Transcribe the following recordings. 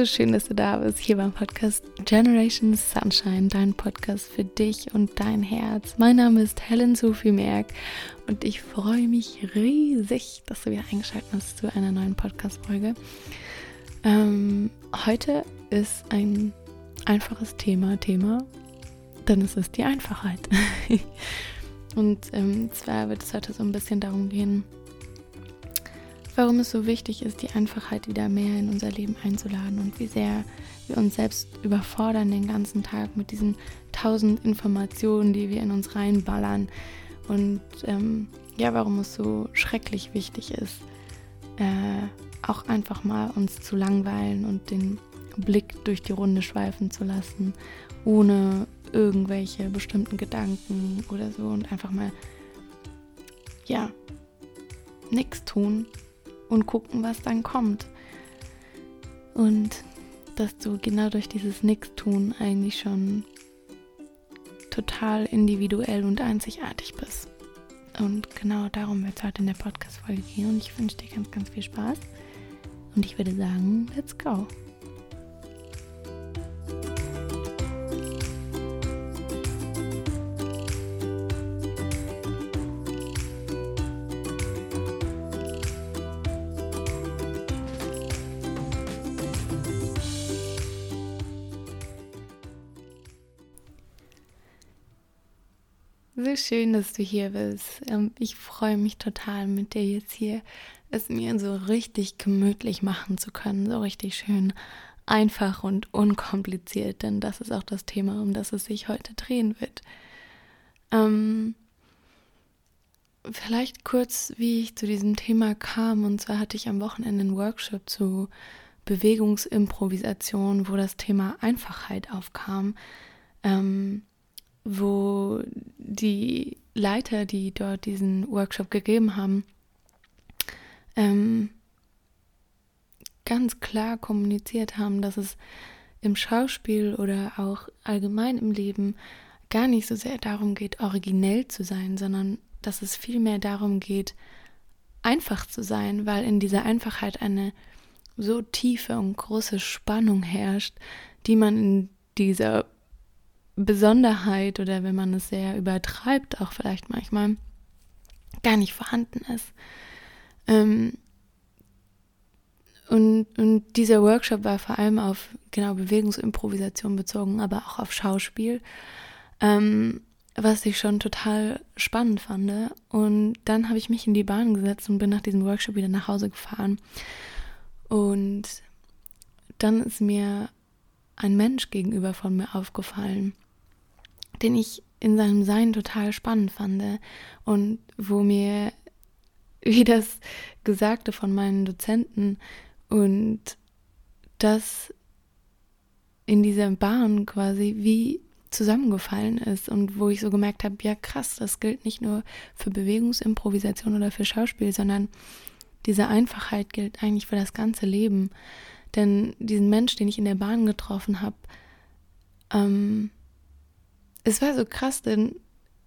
So schön, dass du da bist, hier beim Podcast Generation Sunshine, dein Podcast für dich und dein Herz. Mein Name ist Helen Sophie Merck und ich freue mich riesig, dass du wieder eingeschaltet hast zu einer neuen Podcast-Folge. Ähm, heute ist ein einfaches Thema, Thema, ist es die Einfachheit. und ähm, zwar wird es heute so ein bisschen darum gehen, warum es so wichtig ist, die Einfachheit wieder mehr in unser Leben einzuladen und wie sehr wir uns selbst überfordern den ganzen Tag mit diesen tausend Informationen, die wir in uns reinballern. Und ähm, ja, warum es so schrecklich wichtig ist, äh, auch einfach mal uns zu langweilen und den Blick durch die Runde schweifen zu lassen, ohne irgendwelche bestimmten Gedanken oder so und einfach mal, ja, nichts tun und gucken, was dann kommt. Und dass du genau durch dieses Nix-Tun eigentlich schon total individuell und einzigartig bist. Und genau darum wird es heute in der Podcast-Folge gehen. Und ich wünsche dir ganz, ganz viel Spaß. Und ich würde sagen, let's go. Schön, dass du hier bist. Ähm, ich freue mich total, mit dir jetzt hier es mir so richtig gemütlich machen zu können. So richtig schön einfach und unkompliziert, denn das ist auch das Thema, um das es sich heute drehen wird. Ähm, vielleicht kurz, wie ich zu diesem Thema kam. Und zwar hatte ich am Wochenende einen Workshop zu Bewegungsimprovisation, wo das Thema Einfachheit aufkam. Ähm, wo die Leiter, die dort diesen Workshop gegeben haben, ähm, ganz klar kommuniziert haben, dass es im Schauspiel oder auch allgemein im Leben gar nicht so sehr darum geht, originell zu sein, sondern dass es vielmehr darum geht, einfach zu sein, weil in dieser Einfachheit eine so tiefe und große Spannung herrscht, die man in dieser Besonderheit oder wenn man es sehr übertreibt, auch vielleicht manchmal gar nicht vorhanden ist. Ähm, und, und dieser Workshop war vor allem auf genau Bewegungsimprovisation bezogen, aber auch auf Schauspiel, ähm, was ich schon total spannend fand. Und dann habe ich mich in die Bahn gesetzt und bin nach diesem Workshop wieder nach Hause gefahren. Und dann ist mir ein Mensch gegenüber von mir aufgefallen, den ich in seinem Sein total spannend fand und wo mir, wie das Gesagte von meinen Dozenten und das in dieser Bahn quasi wie zusammengefallen ist und wo ich so gemerkt habe, ja krass, das gilt nicht nur für Bewegungsimprovisation oder für Schauspiel, sondern diese Einfachheit gilt eigentlich für das ganze Leben. Denn diesen Mensch, den ich in der Bahn getroffen habe, ähm, es war so krass, denn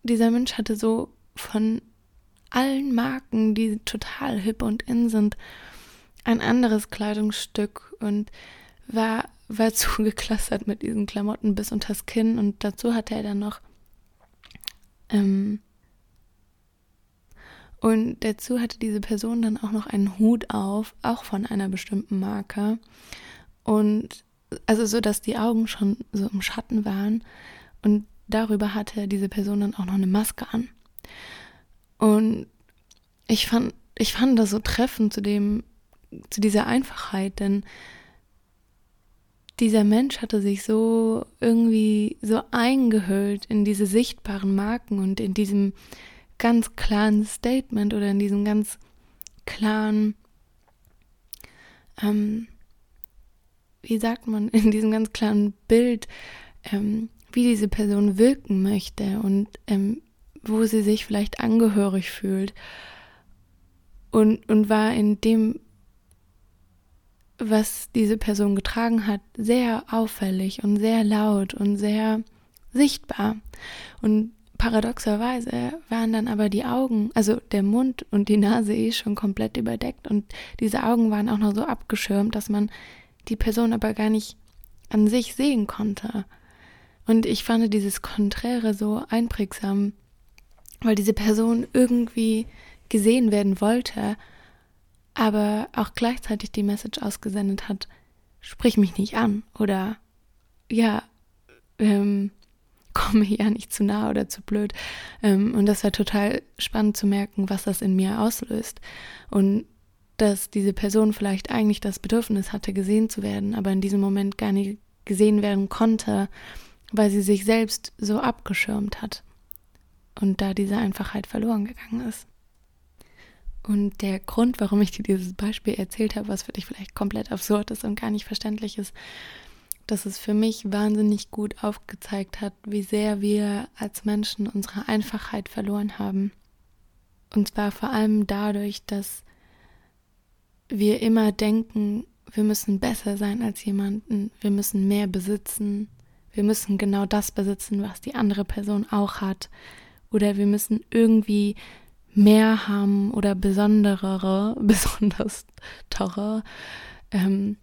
dieser Mensch hatte so von allen Marken, die total hip und in sind, ein anderes Kleidungsstück und war, war zugeklustert mit diesen Klamotten bis unters Kinn und dazu hatte er dann noch ähm, und dazu hatte diese Person dann auch noch einen Hut auf, auch von einer bestimmten Marke. Und also so, dass die Augen schon so im Schatten waren. Und darüber hatte diese Person dann auch noch eine Maske an. Und ich fand, ich fand das so treffend zu dem, zu dieser Einfachheit, denn dieser Mensch hatte sich so irgendwie so eingehüllt in diese sichtbaren Marken und in diesem ganz klaren Statement oder in diesem ganz klaren, ähm, wie sagt man, in diesem ganz klaren Bild, ähm, wie diese Person wirken möchte und ähm, wo sie sich vielleicht angehörig fühlt und, und war in dem, was diese Person getragen hat, sehr auffällig und sehr laut und sehr sichtbar. Und paradoxerweise waren dann aber die Augen, also der Mund und die Nase eh schon komplett überdeckt und diese Augen waren auch noch so abgeschirmt, dass man die Person aber gar nicht an sich sehen konnte. Und ich fand dieses Konträre so einprägsam, weil diese Person irgendwie gesehen werden wollte, aber auch gleichzeitig die Message ausgesendet hat, sprich mich nicht an oder ja, ähm, komme ja nicht zu nah oder zu blöd. Ähm, und das war total spannend zu merken, was das in mir auslöst. Und dass diese Person vielleicht eigentlich das Bedürfnis hatte, gesehen zu werden, aber in diesem Moment gar nicht gesehen werden konnte, weil sie sich selbst so abgeschirmt hat und da diese Einfachheit verloren gegangen ist. Und der Grund, warum ich dir dieses Beispiel erzählt habe, was für dich vielleicht komplett absurd ist und gar nicht verständlich ist, dass es für mich wahnsinnig gut aufgezeigt hat, wie sehr wir als Menschen unsere Einfachheit verloren haben. Und zwar vor allem dadurch, dass wir immer denken, wir müssen besser sein als jemanden, wir müssen mehr besitzen, wir müssen genau das besitzen, was die andere Person auch hat, oder wir müssen irgendwie mehr haben oder besonderere, besonders teure ähm,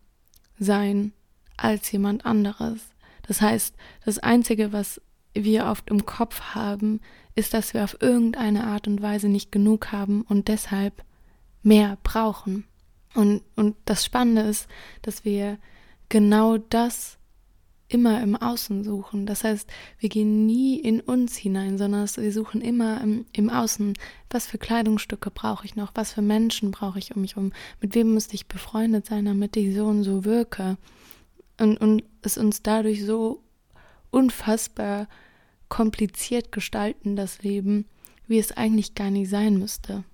sein als jemand anderes. Das heißt, das Einzige, was wir oft im Kopf haben, ist, dass wir auf irgendeine Art und Weise nicht genug haben und deshalb mehr brauchen. Und, und das Spannende ist, dass wir genau das immer im Außen suchen. Das heißt, wir gehen nie in uns hinein, sondern wir suchen immer im, im Außen, was für Kleidungsstücke brauche ich noch, was für Menschen brauche ich um mich herum, mit wem müsste ich befreundet sein, damit ich so und so wirke. Und, und es uns dadurch so unfassbar kompliziert gestalten, das Leben, wie es eigentlich gar nicht sein müsste.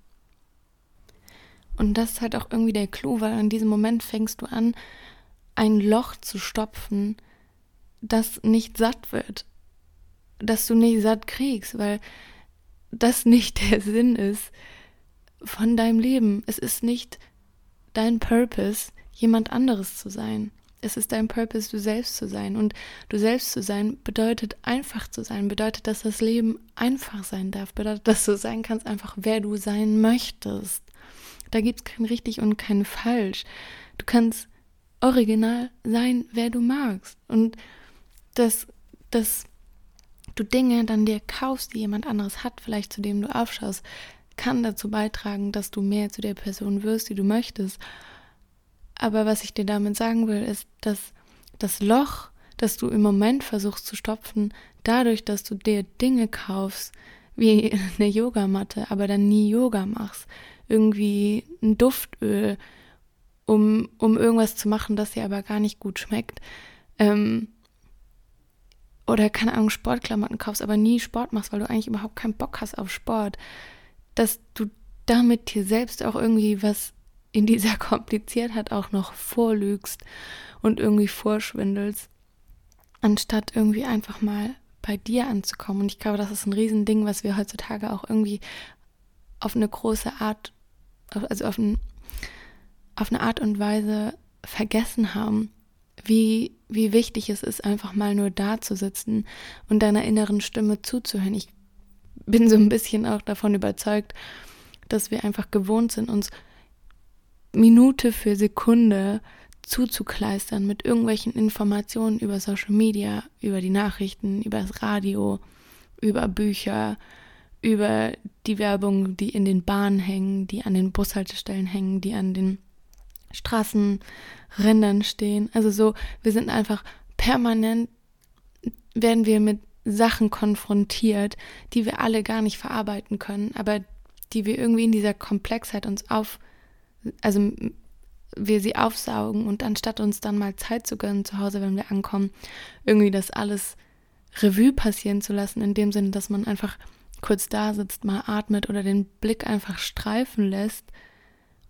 Und das ist halt auch irgendwie der Clou, weil in diesem Moment fängst du an, ein Loch zu stopfen, das nicht satt wird, dass du nicht satt kriegst, weil das nicht der Sinn ist von deinem Leben. Es ist nicht dein Purpose, jemand anderes zu sein. Es ist dein Purpose, du selbst zu sein. Und du selbst zu sein bedeutet einfach zu sein, bedeutet, dass das Leben einfach sein darf, bedeutet, dass du sein kannst, einfach wer du sein möchtest. Da gibt es kein richtig und kein falsch. Du kannst original sein, wer du magst. Und dass, dass du Dinge dann dir kaufst, die jemand anderes hat, vielleicht zu dem du aufschaust, kann dazu beitragen, dass du mehr zu der Person wirst, die du möchtest. Aber was ich dir damit sagen will, ist, dass das Loch, das du im Moment versuchst zu stopfen, dadurch, dass du dir Dinge kaufst, wie eine Yogamatte, aber dann nie Yoga machst, irgendwie ein Duftöl, um, um irgendwas zu machen, das dir aber gar nicht gut schmeckt, ähm, oder keine Ahnung, Sportklamotten kaufst, aber nie Sport machst, weil du eigentlich überhaupt keinen Bock hast auf Sport, dass du damit dir selbst auch irgendwie was in dieser Kompliziertheit auch noch vorlügst und irgendwie vorschwindelst, anstatt irgendwie einfach mal bei dir anzukommen. Und ich glaube, das ist ein Riesending, was wir heutzutage auch irgendwie auf eine große Art, also auf, ein, auf eine Art und Weise vergessen haben, wie, wie wichtig es ist, einfach mal nur da zu sitzen und deiner inneren Stimme zuzuhören. Ich bin so ein bisschen auch davon überzeugt, dass wir einfach gewohnt sind, uns Minute für Sekunde zuzukleistern mit irgendwelchen Informationen über Social Media, über die Nachrichten, über das Radio, über Bücher, über die Werbung, die in den Bahnen hängen, die an den Bushaltestellen hängen, die an den Straßenrändern stehen. Also so, wir sind einfach permanent, werden wir mit Sachen konfrontiert, die wir alle gar nicht verarbeiten können, aber die wir irgendwie in dieser Komplexheit uns auf, also wir sie aufsaugen und anstatt uns dann mal Zeit zu gönnen zu Hause, wenn wir ankommen, irgendwie das alles Revue passieren zu lassen, in dem Sinne, dass man einfach kurz da sitzt, mal atmet oder den Blick einfach streifen lässt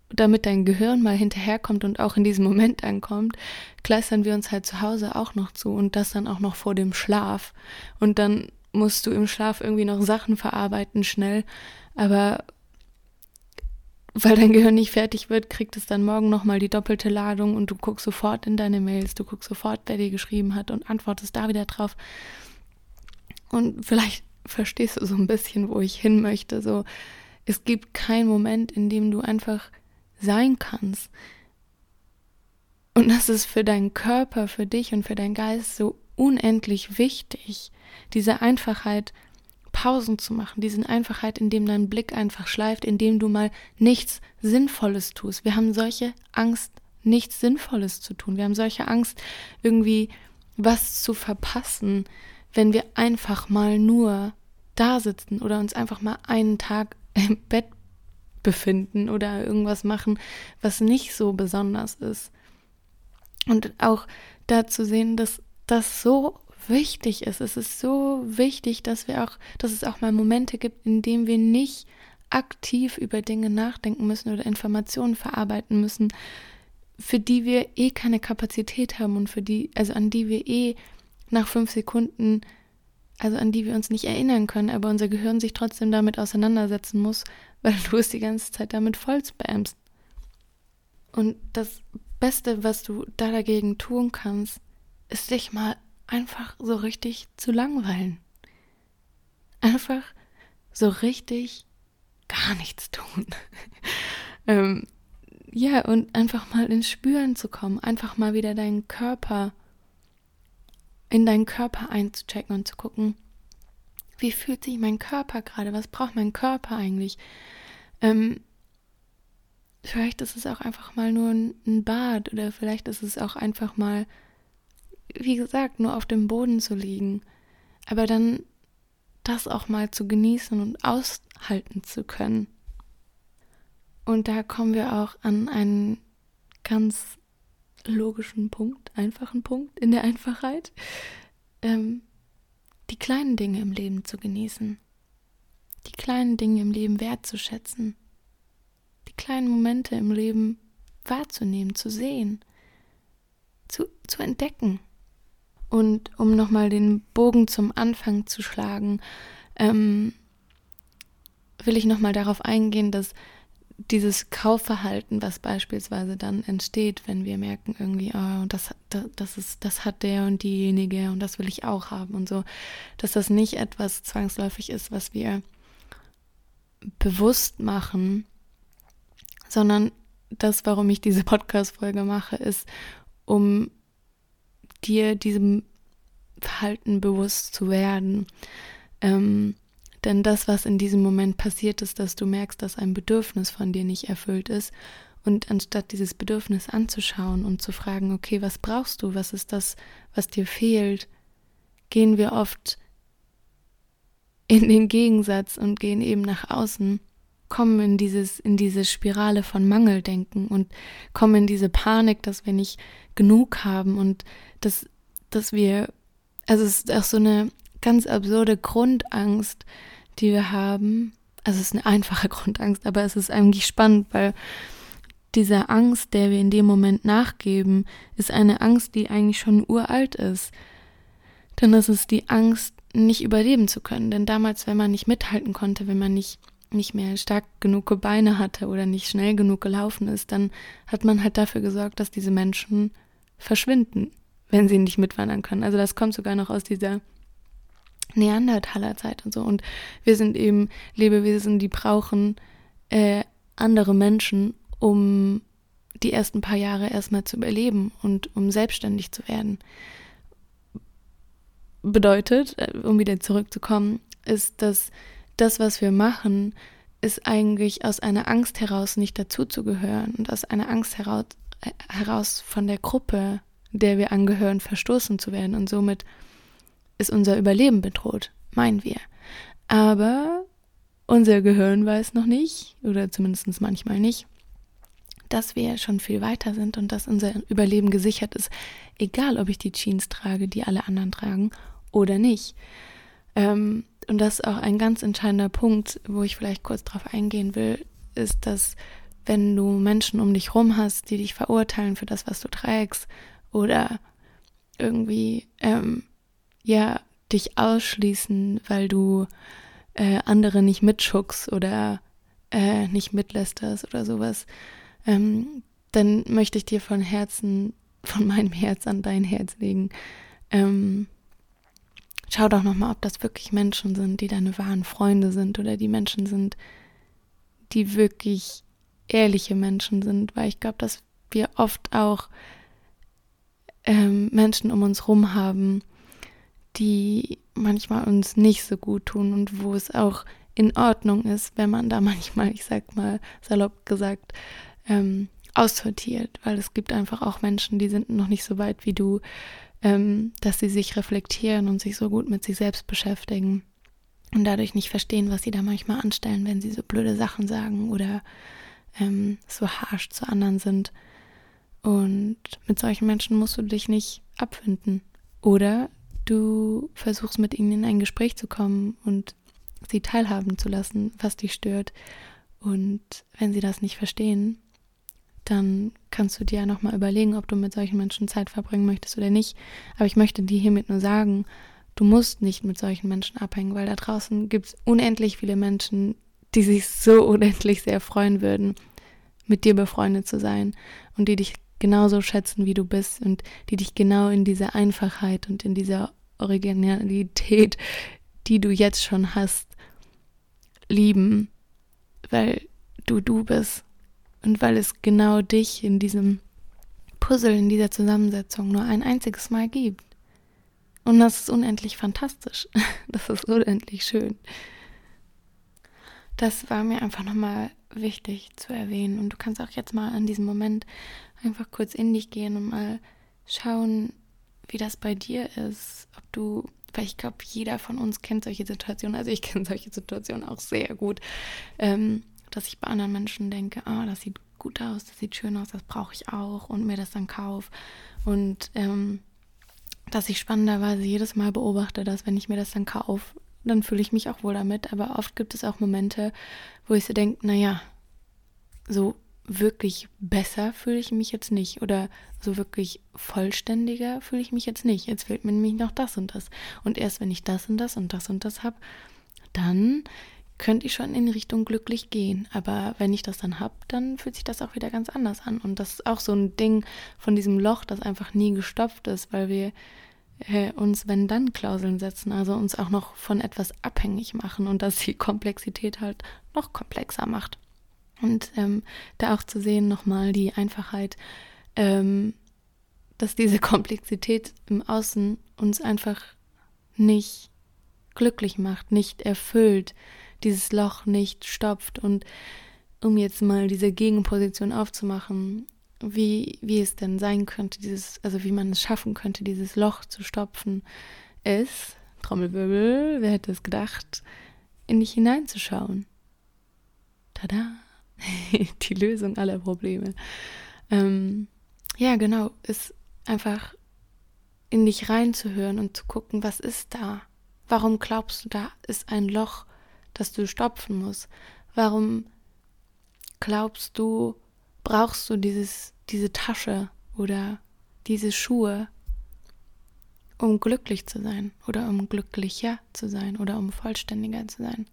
damit dein Gehirn mal hinterherkommt und auch in diesem Moment ankommt, kleistern wir uns halt zu Hause auch noch zu und das dann auch noch vor dem Schlaf. Und dann musst du im Schlaf irgendwie noch Sachen verarbeiten schnell, aber weil dein Gehirn nicht fertig wird, kriegt es dann morgen nochmal die doppelte Ladung und du guckst sofort in deine Mails, du guckst sofort, wer dir geschrieben hat und antwortest da wieder drauf. Und vielleicht verstehst du so ein bisschen, wo ich hin möchte. So, es gibt keinen Moment, in dem du einfach sein kannst. Und das ist für deinen Körper, für dich und für deinen Geist so unendlich wichtig, diese Einfachheit Pausen zu machen, diese Einfachheit, indem dein Blick einfach schleift, indem du mal nichts Sinnvolles tust. Wir haben solche Angst, nichts Sinnvolles zu tun. Wir haben solche Angst, irgendwie was zu verpassen, wenn wir einfach mal nur da sitzen oder uns einfach mal einen Tag im Bett befinden oder irgendwas machen, was nicht so besonders ist. Und auch da zu sehen, dass das so wichtig ist. Es ist so wichtig, dass wir auch, dass es auch mal Momente gibt, in denen wir nicht aktiv über Dinge nachdenken müssen oder Informationen verarbeiten müssen, für die wir eh keine Kapazität haben und für die, also an die wir eh nach fünf Sekunden, also an die wir uns nicht erinnern können, aber unser Gehirn sich trotzdem damit auseinandersetzen muss, weil du es die ganze Zeit damit voll spammst. Und das Beste, was du da dagegen tun kannst, ist dich mal einfach so richtig zu langweilen. Einfach so richtig gar nichts tun. ähm, ja, und einfach mal ins Spüren zu kommen, einfach mal wieder deinen Körper, in deinen Körper einzuchecken und zu gucken, wie fühlt sich mein Körper gerade, was braucht mein Körper eigentlich? Ähm, vielleicht ist es auch einfach mal nur ein Bad oder vielleicht ist es auch einfach mal wie gesagt, nur auf dem Boden zu liegen, aber dann das auch mal zu genießen und aushalten zu können. Und da kommen wir auch an einen ganz logischen Punkt, einfachen Punkt in der Einfachheit, ähm, die kleinen Dinge im Leben zu genießen, die kleinen Dinge im Leben wertzuschätzen, die kleinen Momente im Leben wahrzunehmen, zu sehen, zu, zu entdecken. Und um nochmal den Bogen zum Anfang zu schlagen, ähm, will ich nochmal darauf eingehen, dass dieses Kaufverhalten, was beispielsweise dann entsteht, wenn wir merken irgendwie, oh, das, das, das, ist, das hat der und diejenige und das will ich auch haben und so, dass das nicht etwas zwangsläufig ist, was wir bewusst machen, sondern das, warum ich diese Podcast-Folge mache, ist, um dir diesem Verhalten bewusst zu werden. Ähm, denn das, was in diesem Moment passiert ist, dass du merkst, dass ein Bedürfnis von dir nicht erfüllt ist und anstatt dieses Bedürfnis anzuschauen und zu fragen, okay, was brauchst du, was ist das, was dir fehlt, gehen wir oft in den Gegensatz und gehen eben nach außen, kommen in dieses, in diese Spirale von Mangeldenken und kommen in diese Panik, dass wir nicht genug haben und dass, dass wir, also es ist auch so eine ganz absurde Grundangst, die wir haben. Also es ist eine einfache Grundangst, aber es ist eigentlich spannend, weil diese Angst, der wir in dem Moment nachgeben, ist eine Angst, die eigentlich schon uralt ist. Denn es ist die Angst, nicht überleben zu können. Denn damals, wenn man nicht mithalten konnte, wenn man nicht, nicht mehr stark genug Beine hatte oder nicht schnell genug gelaufen ist, dann hat man halt dafür gesorgt, dass diese Menschen verschwinden wenn sie nicht mitwandern können. Also das kommt sogar noch aus dieser Neandertaler-Zeit und so. Und wir sind eben Lebewesen, die brauchen äh, andere Menschen, um die ersten paar Jahre erstmal zu überleben und um selbstständig zu werden. Bedeutet, äh, um wieder zurückzukommen, ist, dass das, was wir machen, ist eigentlich aus einer Angst heraus nicht dazuzugehören und aus einer Angst heraus, äh, heraus von der Gruppe der wir angehören, verstoßen zu werden. Und somit ist unser Überleben bedroht, meinen wir. Aber unser Gehirn weiß noch nicht, oder zumindest manchmal nicht, dass wir schon viel weiter sind und dass unser Überleben gesichert ist, egal ob ich die Jeans trage, die alle anderen tragen oder nicht. Ähm, und das ist auch ein ganz entscheidender Punkt, wo ich vielleicht kurz drauf eingehen will, ist, dass wenn du Menschen um dich rum hast, die dich verurteilen für das, was du trägst oder irgendwie, ähm, ja, dich ausschließen, weil du äh, andere nicht mitschuckst oder äh, nicht mitlästerst oder sowas, ähm, dann möchte ich dir von Herzen, von meinem Herz an dein Herz legen, ähm, schau doch nochmal, ob das wirklich Menschen sind, die deine wahren Freunde sind oder die Menschen sind, die wirklich ehrliche Menschen sind, weil ich glaube, dass wir oft auch ähm, Menschen um uns rum haben, die manchmal uns nicht so gut tun und wo es auch in Ordnung ist, wenn man da manchmal, ich sag mal salopp gesagt, ähm, aussortiert, weil es gibt einfach auch Menschen, die sind noch nicht so weit wie du, ähm, dass sie sich reflektieren und sich so gut mit sich selbst beschäftigen und dadurch nicht verstehen, was sie da manchmal anstellen, wenn sie so blöde Sachen sagen oder ähm, so harsh zu anderen sind. Und mit solchen Menschen musst du dich nicht abfinden. Oder du versuchst mit ihnen in ein Gespräch zu kommen und sie teilhaben zu lassen, was dich stört. Und wenn sie das nicht verstehen, dann kannst du dir ja nochmal überlegen, ob du mit solchen Menschen Zeit verbringen möchtest oder nicht. Aber ich möchte dir hiermit nur sagen, du musst nicht mit solchen Menschen abhängen, weil da draußen gibt es unendlich viele Menschen, die sich so unendlich sehr freuen würden, mit dir befreundet zu sein und die dich genauso schätzen, wie du bist und die dich genau in dieser Einfachheit und in dieser Originalität, die du jetzt schon hast, lieben, weil du du bist und weil es genau dich in diesem Puzzle, in dieser Zusammensetzung nur ein einziges Mal gibt. Und das ist unendlich fantastisch. Das ist unendlich schön. Das war mir einfach nochmal wichtig zu erwähnen. Und du kannst auch jetzt mal an diesem Moment einfach kurz in dich gehen und mal schauen, wie das bei dir ist. Ob du, weil ich glaube, jeder von uns kennt solche Situationen. Also ich kenne solche Situationen auch sehr gut. Ähm, dass ich bei anderen Menschen denke, ah, das sieht gut aus, das sieht schön aus, das brauche ich auch und mir das dann kaufe. Und ähm, dass ich spannenderweise jedes Mal beobachte, dass wenn ich mir das dann kaufe, dann fühle ich mich auch wohl damit. Aber oft gibt es auch Momente, wo ich so denke, naja, so wirklich besser fühle ich mich jetzt nicht oder so wirklich vollständiger fühle ich mich jetzt nicht. Jetzt fehlt mir nämlich noch das und das. Und erst wenn ich das und das und das und das habe, dann könnte ich schon in Richtung glücklich gehen. Aber wenn ich das dann habe, dann fühlt sich das auch wieder ganz anders an. Und das ist auch so ein Ding von diesem Loch, das einfach nie gestopft ist, weil wir äh, uns wenn dann Klauseln setzen, also uns auch noch von etwas abhängig machen und das die Komplexität halt noch komplexer macht. Und ähm, da auch zu sehen nochmal die Einfachheit, ähm, dass diese Komplexität im Außen uns einfach nicht glücklich macht, nicht erfüllt, dieses Loch nicht stopft. Und um jetzt mal diese Gegenposition aufzumachen, wie, wie es denn sein könnte, dieses, also wie man es schaffen könnte, dieses Loch zu stopfen, ist, Trommelwirbel, wer hätte es gedacht, in dich hineinzuschauen. Tada! Die Lösung aller Probleme. Ähm, ja, genau, ist einfach in dich reinzuhören und zu gucken, was ist da? Warum glaubst du, da ist ein Loch, das du stopfen musst? Warum glaubst du, brauchst du dieses, diese Tasche oder diese Schuhe, um glücklich zu sein oder um glücklicher zu sein oder um vollständiger zu sein?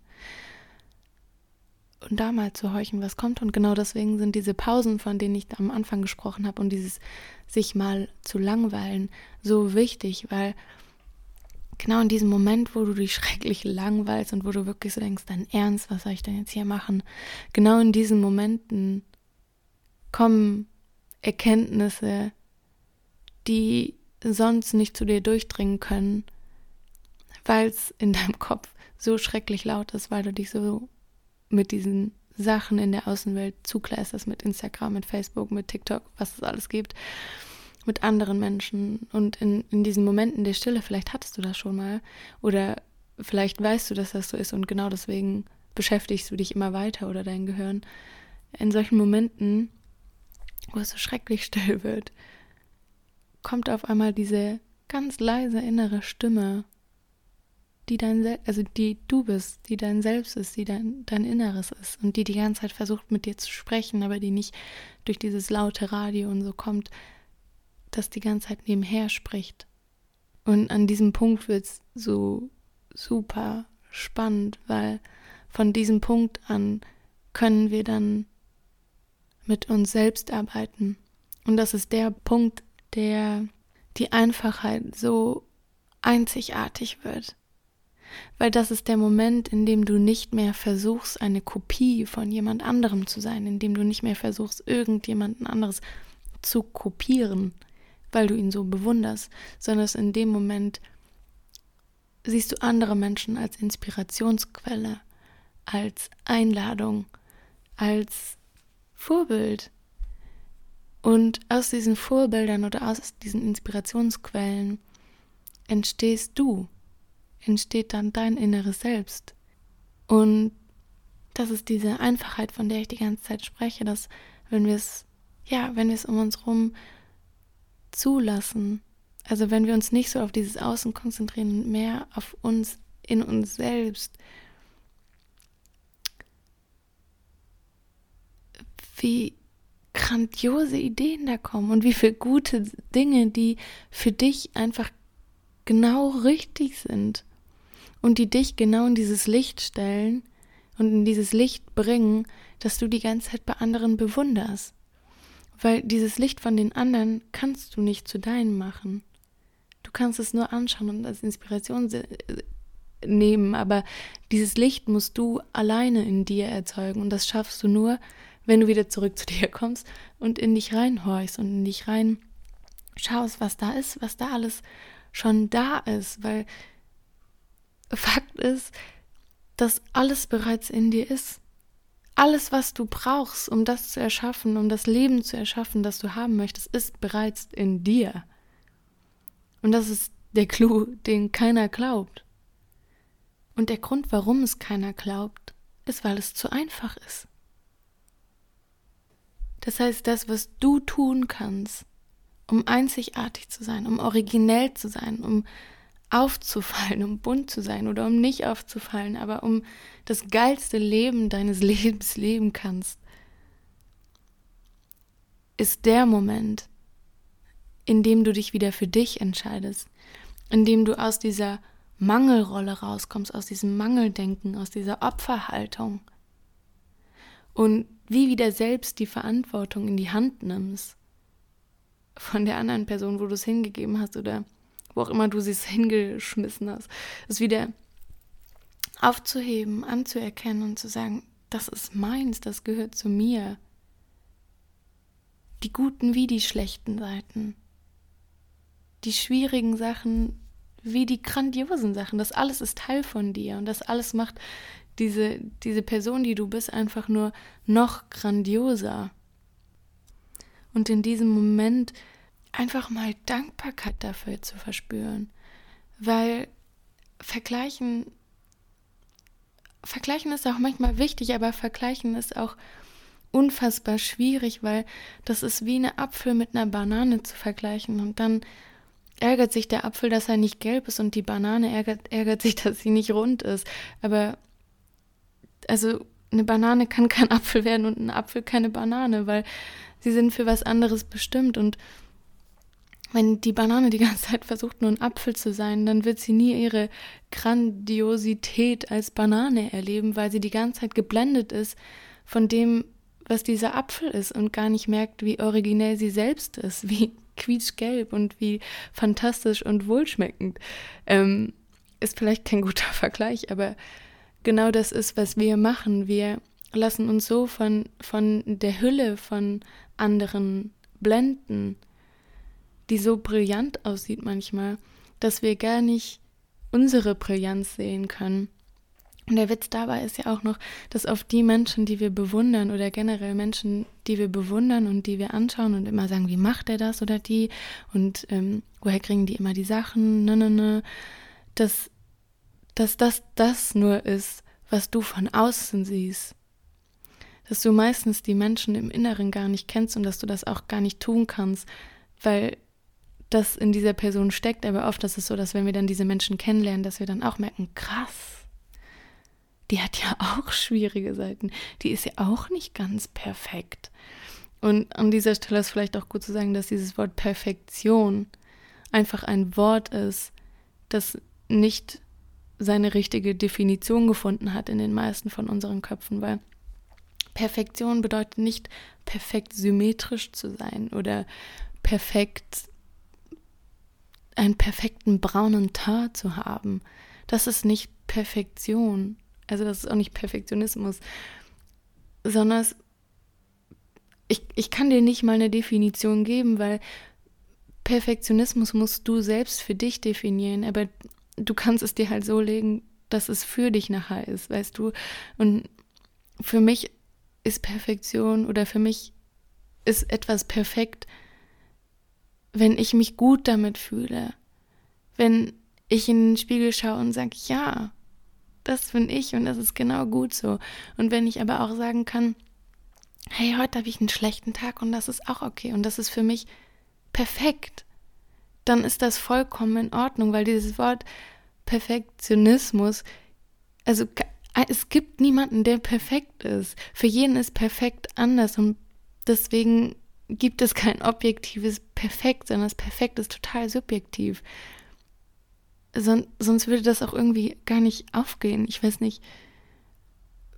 Und da mal zu horchen, was kommt. Und genau deswegen sind diese Pausen, von denen ich am Anfang gesprochen habe, und dieses sich mal zu langweilen so wichtig, weil genau in diesem Moment, wo du dich schrecklich langweilst und wo du wirklich so denkst, dein Ernst, was soll ich denn jetzt hier machen? Genau in diesen Momenten kommen Erkenntnisse, die sonst nicht zu dir durchdringen können, weil es in deinem Kopf so schrecklich laut ist, weil du dich so mit diesen Sachen in der Außenwelt zukleisterst, mit Instagram, mit Facebook, mit TikTok, was es alles gibt mit anderen Menschen und in, in diesen Momenten der Stille, vielleicht hattest du das schon mal oder vielleicht weißt du, dass das so ist und genau deswegen beschäftigst du dich immer weiter oder dein Gehirn. In solchen Momenten, wo es so schrecklich still wird, kommt auf einmal diese ganz leise innere Stimme, die dein also die du bist, die dein Selbst ist, die dein, dein Inneres ist und die die ganze Zeit versucht mit dir zu sprechen, aber die nicht durch dieses laute Radio und so kommt, das die ganze Zeit nebenher spricht. Und an diesem Punkt wird es so super spannend, weil von diesem Punkt an können wir dann mit uns selbst arbeiten. Und das ist der Punkt, der die Einfachheit so einzigartig wird. Weil das ist der Moment, in dem du nicht mehr versuchst, eine Kopie von jemand anderem zu sein, in dem du nicht mehr versuchst, irgendjemanden anderes zu kopieren, weil du ihn so bewunderst, sondern in dem Moment siehst du andere Menschen als Inspirationsquelle, als Einladung, als Vorbild. Und aus diesen Vorbildern oder aus diesen Inspirationsquellen entstehst du, entsteht dann dein inneres Selbst. Und das ist diese Einfachheit, von der ich die ganze Zeit spreche, dass wenn wir es, ja, wenn wir es um uns herum zulassen, also wenn wir uns nicht so auf dieses Außen konzentrieren und mehr auf uns, in uns selbst, wie grandiose Ideen da kommen und wie viele gute Dinge, die für dich einfach genau richtig sind und die dich genau in dieses Licht stellen und in dieses Licht bringen, dass du die ganze Zeit bei anderen bewunderst. Weil dieses Licht von den anderen kannst du nicht zu deinem machen. Du kannst es nur anschauen und als Inspiration nehmen, aber dieses Licht musst du alleine in dir erzeugen und das schaffst du nur, wenn du wieder zurück zu dir kommst und in dich reinhorchst und in dich rein schaust, was da ist, was da alles schon da ist, weil Fakt ist, dass alles bereits in dir ist. Alles, was du brauchst, um das zu erschaffen, um das Leben zu erschaffen, das du haben möchtest, ist bereits in dir. Und das ist der Clou, den keiner glaubt. Und der Grund, warum es keiner glaubt, ist, weil es zu einfach ist. Das heißt, das, was du tun kannst, um einzigartig zu sein, um originell zu sein, um aufzufallen, um bunt zu sein oder um nicht aufzufallen, aber um das geilste Leben deines Lebens leben kannst, ist der Moment, in dem du dich wieder für dich entscheidest, in dem du aus dieser Mangelrolle rauskommst, aus diesem Mangeldenken, aus dieser Opferhaltung und wie wieder selbst die Verantwortung in die Hand nimmst von der anderen Person, wo du es hingegeben hast oder wo auch immer du sie hingeschmissen hast, es wieder aufzuheben, anzuerkennen und zu sagen, das ist meins, das gehört zu mir. Die guten wie die schlechten Seiten. Die schwierigen Sachen wie die grandiosen Sachen. Das alles ist Teil von dir und das alles macht diese, diese Person, die du bist, einfach nur noch grandioser. Und in diesem Moment einfach mal Dankbarkeit dafür zu verspüren. Weil vergleichen, vergleichen ist auch manchmal wichtig, aber vergleichen ist auch unfassbar schwierig, weil das ist wie eine Apfel mit einer Banane zu vergleichen und dann ärgert sich der Apfel, dass er nicht gelb ist und die Banane ärgert, ärgert sich, dass sie nicht rund ist. Aber also eine Banane kann kein Apfel werden und ein Apfel keine Banane, weil sie sind für was anderes bestimmt. Und wenn die Banane die ganze Zeit versucht, nur ein Apfel zu sein, dann wird sie nie ihre Grandiosität als Banane erleben, weil sie die ganze Zeit geblendet ist von dem, was dieser Apfel ist und gar nicht merkt, wie originell sie selbst ist, wie quietschgelb und wie fantastisch und wohlschmeckend. Ähm, ist vielleicht kein guter Vergleich, aber genau das ist, was wir machen. Wir lassen uns so von, von der Hülle von anderen blenden, die so brillant aussieht manchmal, dass wir gar nicht unsere Brillanz sehen können. Und der Witz dabei ist ja auch noch, dass auf die Menschen, die wir bewundern oder generell Menschen, die wir bewundern und die wir anschauen und immer sagen, wie macht er das oder die und ähm, woher kriegen die immer die Sachen, ne, ne, ne, dass dass das das nur ist, was du von außen siehst. Dass du meistens die Menschen im Inneren gar nicht kennst und dass du das auch gar nicht tun kannst, weil das in dieser Person steckt. Aber oft ist es so, dass wenn wir dann diese Menschen kennenlernen, dass wir dann auch merken, krass, die hat ja auch schwierige Seiten. Die ist ja auch nicht ganz perfekt. Und an dieser Stelle ist vielleicht auch gut zu sagen, dass dieses Wort Perfektion einfach ein Wort ist, das nicht seine richtige Definition gefunden hat in den meisten von unseren Köpfen, weil Perfektion bedeutet nicht perfekt symmetrisch zu sein oder perfekt einen perfekten braunen Teint zu haben. Das ist nicht Perfektion. Also das ist auch nicht Perfektionismus, sondern es, ich, ich kann dir nicht mal eine Definition geben, weil Perfektionismus musst du selbst für dich definieren, aber du kannst es dir halt so legen, dass es für dich nachher ist, weißt du? Und für mich ist Perfektion oder für mich ist etwas perfekt, wenn ich mich gut damit fühle. Wenn ich in den Spiegel schaue und sage, ja, das bin ich und das ist genau gut so. Und wenn ich aber auch sagen kann, hey, heute habe ich einen schlechten Tag und das ist auch okay und das ist für mich perfekt, dann ist das vollkommen in Ordnung, weil dieses Wort Perfektionismus, also es gibt niemanden, der perfekt ist. Für jeden ist perfekt anders und deswegen gibt es kein objektives Perfekt, sondern das Perfekt ist total subjektiv. Son sonst würde das auch irgendwie gar nicht aufgehen. Ich weiß nicht,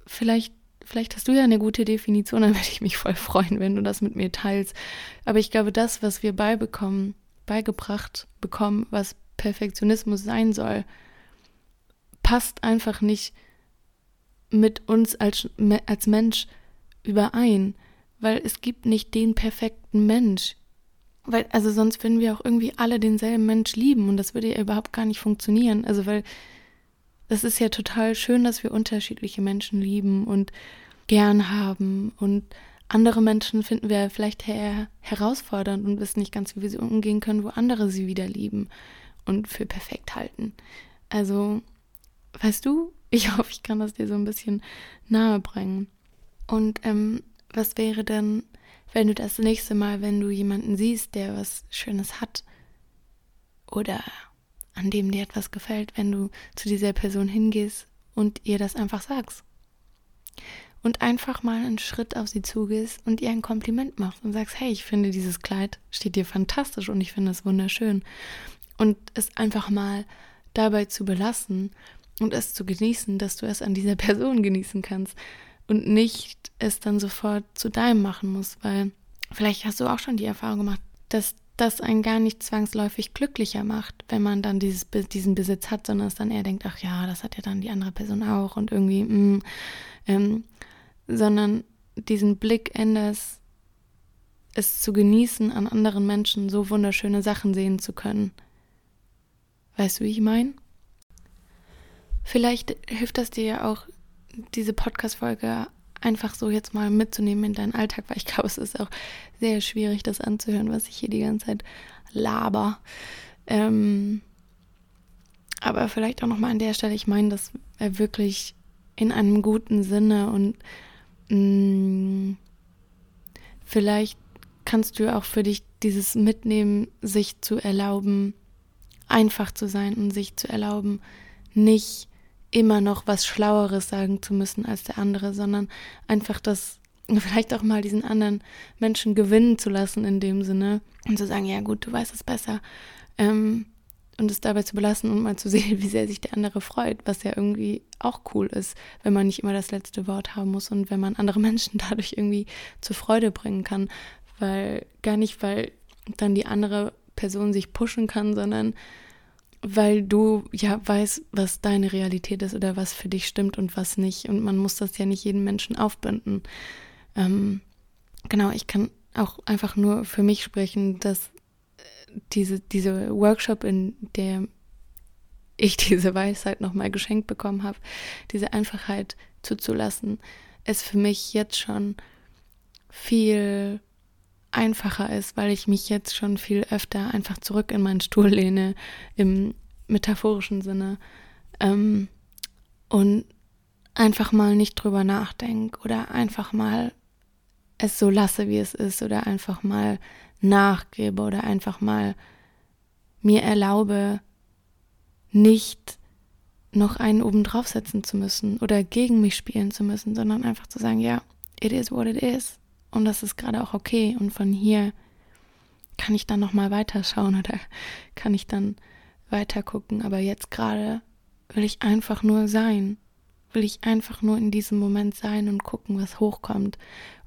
vielleicht, vielleicht hast du ja eine gute Definition, dann würde ich mich voll freuen, wenn du das mit mir teilst. Aber ich glaube, das, was wir beibekommen, beigebracht bekommen, was Perfektionismus sein soll, passt einfach nicht mit uns als, als Mensch überein, weil es gibt nicht den perfekten Mensch. Weil, also sonst würden wir auch irgendwie alle denselben Mensch lieben und das würde ja überhaupt gar nicht funktionieren. Also, weil es ist ja total schön, dass wir unterschiedliche Menschen lieben und gern haben und andere Menschen finden wir vielleicht her herausfordernd und wissen nicht ganz, wie wir sie umgehen können, wo andere sie wieder lieben und für perfekt halten. Also, weißt du, ich hoffe, ich kann das dir so ein bisschen nahe bringen. Und ähm, was wäre denn, wenn du das nächste Mal, wenn du jemanden siehst, der was Schönes hat oder an dem dir etwas gefällt, wenn du zu dieser Person hingehst und ihr das einfach sagst? Und einfach mal einen Schritt auf sie zugehst und ihr ein Kompliment machst und sagst, hey, ich finde dieses Kleid steht dir fantastisch und ich finde es wunderschön. Und es einfach mal dabei zu belassen und es zu genießen, dass du es an dieser Person genießen kannst und nicht es dann sofort zu deinem machen musst, weil vielleicht hast du auch schon die Erfahrung gemacht, dass das einen gar nicht zwangsläufig glücklicher macht, wenn man dann dieses, diesen Besitz hat, sondern es dann eher denkt, ach ja, das hat ja dann die andere Person auch und irgendwie, mm, ähm, sondern diesen Blick änderst, es zu genießen, an anderen Menschen so wunderschöne Sachen sehen zu können. Weißt du, wie ich meine? Vielleicht hilft das dir ja auch, diese Podcast-Folge einfach so jetzt mal mitzunehmen in deinen Alltag, weil ich glaube, es ist auch sehr schwierig, das anzuhören, was ich hier die ganze Zeit laber. Ähm, aber vielleicht auch nochmal an der Stelle, ich meine das wirklich in einem guten Sinne und mh, mm, vielleicht kannst du auch für dich dieses Mitnehmen, sich zu erlauben, einfach zu sein und sich zu erlauben, nicht immer noch was Schlaueres sagen zu müssen als der andere, sondern einfach das vielleicht auch mal diesen anderen Menschen gewinnen zu lassen in dem Sinne und zu sagen, ja gut, du weißt es besser. Ähm, und es dabei zu belassen und mal zu sehen, wie sehr sich der andere freut, was ja irgendwie auch cool ist, wenn man nicht immer das letzte Wort haben muss und wenn man andere Menschen dadurch irgendwie zur Freude bringen kann, weil gar nicht, weil dann die andere Person sich pushen kann, sondern weil du ja weißt, was deine Realität ist oder was für dich stimmt und was nicht. Und man muss das ja nicht jedem Menschen aufbinden. Ähm, genau, ich kann auch einfach nur für mich sprechen, dass äh, diese, diese Workshop, in der ich diese Weisheit nochmal geschenkt bekommen habe, diese Einfachheit zuzulassen, ist für mich jetzt schon viel einfacher ist, weil ich mich jetzt schon viel öfter einfach zurück in meinen Stuhl lehne, im metaphorischen Sinne, ähm, und einfach mal nicht drüber nachdenke oder einfach mal es so lasse, wie es ist, oder einfach mal nachgebe oder einfach mal mir erlaube, nicht noch einen oben draufsetzen zu müssen oder gegen mich spielen zu müssen, sondern einfach zu sagen, ja, it is what it is. Und das ist gerade auch okay. Und von hier kann ich dann nochmal weiterschauen oder kann ich dann weiter gucken. Aber jetzt gerade will ich einfach nur sein. will ich einfach nur in diesem Moment sein und gucken, was hochkommt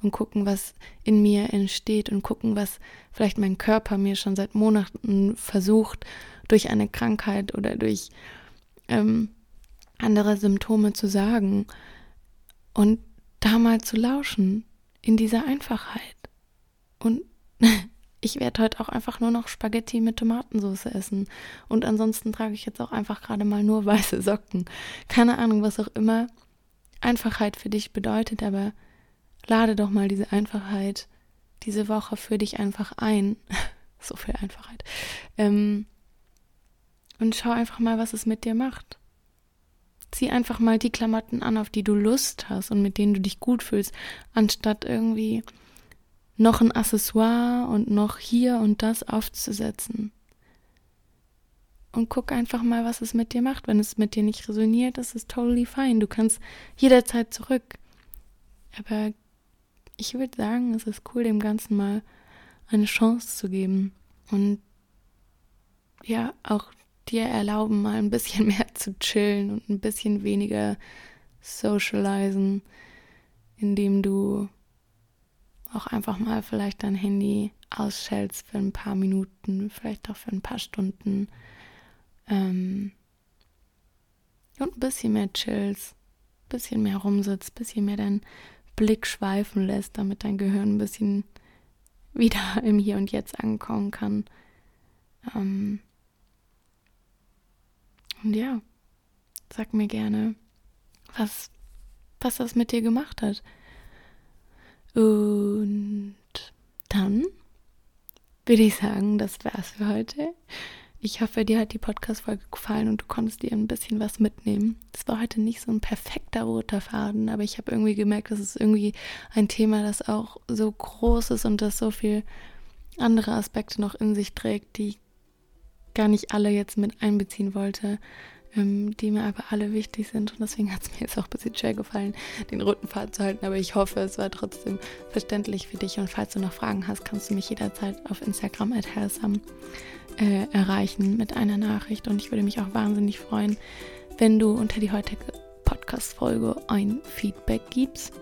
und gucken, was in mir entsteht und gucken, was vielleicht mein Körper mir schon seit Monaten versucht, durch eine Krankheit oder durch ähm, andere Symptome zu sagen und da mal zu lauschen in dieser Einfachheit. Und ich werde heute auch einfach nur noch Spaghetti mit Tomatensauce essen. Und ansonsten trage ich jetzt auch einfach gerade mal nur weiße Socken. Keine Ahnung, was auch immer Einfachheit für dich bedeutet, aber lade doch mal diese Einfachheit diese Woche für dich einfach ein. so viel Einfachheit. Ähm, und schau einfach mal, was es mit dir macht. Zieh einfach mal die Klamotten an, auf die du Lust hast und mit denen du dich gut fühlst, anstatt irgendwie noch ein Accessoire und noch hier und das aufzusetzen. Und guck einfach mal, was es mit dir macht. Wenn es mit dir nicht resoniert, ist es totally fine. Du kannst jederzeit zurück. Aber ich würde sagen, es ist cool, dem Ganzen mal eine Chance zu geben. Und ja, auch dir erlauben, mal ein bisschen mehr zu chillen und ein bisschen weniger socializen, indem du auch einfach mal vielleicht dein Handy ausschältst für ein paar Minuten, vielleicht auch für ein paar Stunden. Ähm, und ein bisschen mehr chillst, ein bisschen mehr rumsitzt, ein bisschen mehr deinen Blick schweifen lässt, damit dein Gehirn ein bisschen wieder im Hier und Jetzt ankommen kann. Ähm, und ja, sag mir gerne, was, was das mit dir gemacht hat. Und dann würde ich sagen, das war's für heute. Ich hoffe, dir hat die Podcast-Folge gefallen und du konntest dir ein bisschen was mitnehmen. Es war heute nicht so ein perfekter roter Faden, aber ich habe irgendwie gemerkt, dass es irgendwie ein Thema, das auch so groß ist und das so viel andere Aspekte noch in sich trägt, die gar nicht alle jetzt mit einbeziehen wollte ähm, die mir aber alle wichtig sind. Und deswegen hat es mir jetzt auch ein bisschen schwer gefallen, den roten Faden zu halten. Aber ich hoffe, es war trotzdem verständlich für dich. Und falls du noch Fragen hast, kannst du mich jederzeit auf Instagram at äh, erreichen mit einer Nachricht. Und ich würde mich auch wahnsinnig freuen, wenn du unter die heutige Podcast-Folge ein Feedback gibst.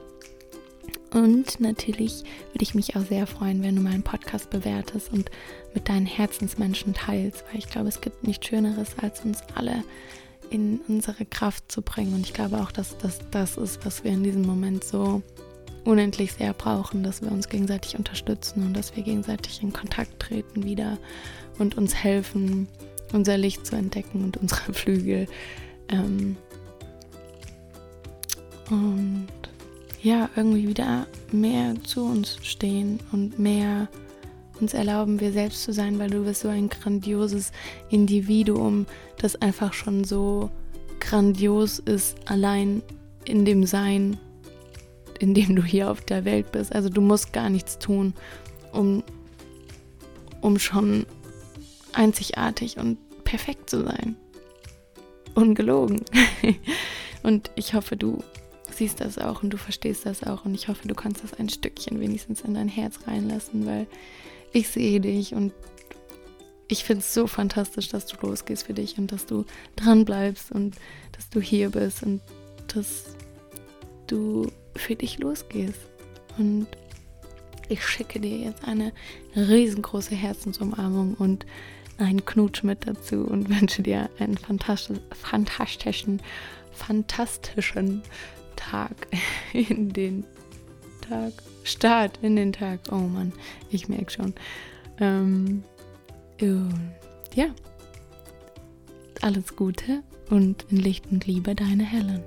Und natürlich würde ich mich auch sehr freuen, wenn du meinen Podcast bewertest und mit deinen Herzensmenschen teilst, weil ich glaube, es gibt nichts Schöneres, als uns alle in unsere Kraft zu bringen. Und ich glaube auch, dass das das ist, was wir in diesem Moment so unendlich sehr brauchen, dass wir uns gegenseitig unterstützen und dass wir gegenseitig in Kontakt treten wieder und uns helfen, unser Licht zu entdecken und unsere Flügel. Ähm und ja, irgendwie wieder mehr zu uns stehen und mehr uns erlauben, wir selbst zu sein, weil du bist so ein grandioses Individuum, das einfach schon so grandios ist, allein in dem Sein, in dem du hier auf der Welt bist. Also du musst gar nichts tun, um, um schon einzigartig und perfekt zu sein. Ungelogen. und ich hoffe, du siehst das auch und du verstehst das auch und ich hoffe, du kannst das ein Stückchen wenigstens in dein Herz reinlassen, weil ich sehe dich und ich finde es so fantastisch, dass du losgehst für dich und dass du dran bleibst und dass du hier bist und dass du für dich losgehst. Und ich schicke dir jetzt eine riesengroße Herzensumarmung und einen Knutsch mit dazu und wünsche dir einen fantastischen, fantastischen, fantastischen Tag in den Tag. Start in den Tag. Oh Mann, ich merke schon. Ähm, ja, alles Gute und in Licht und Liebe, deine Helen.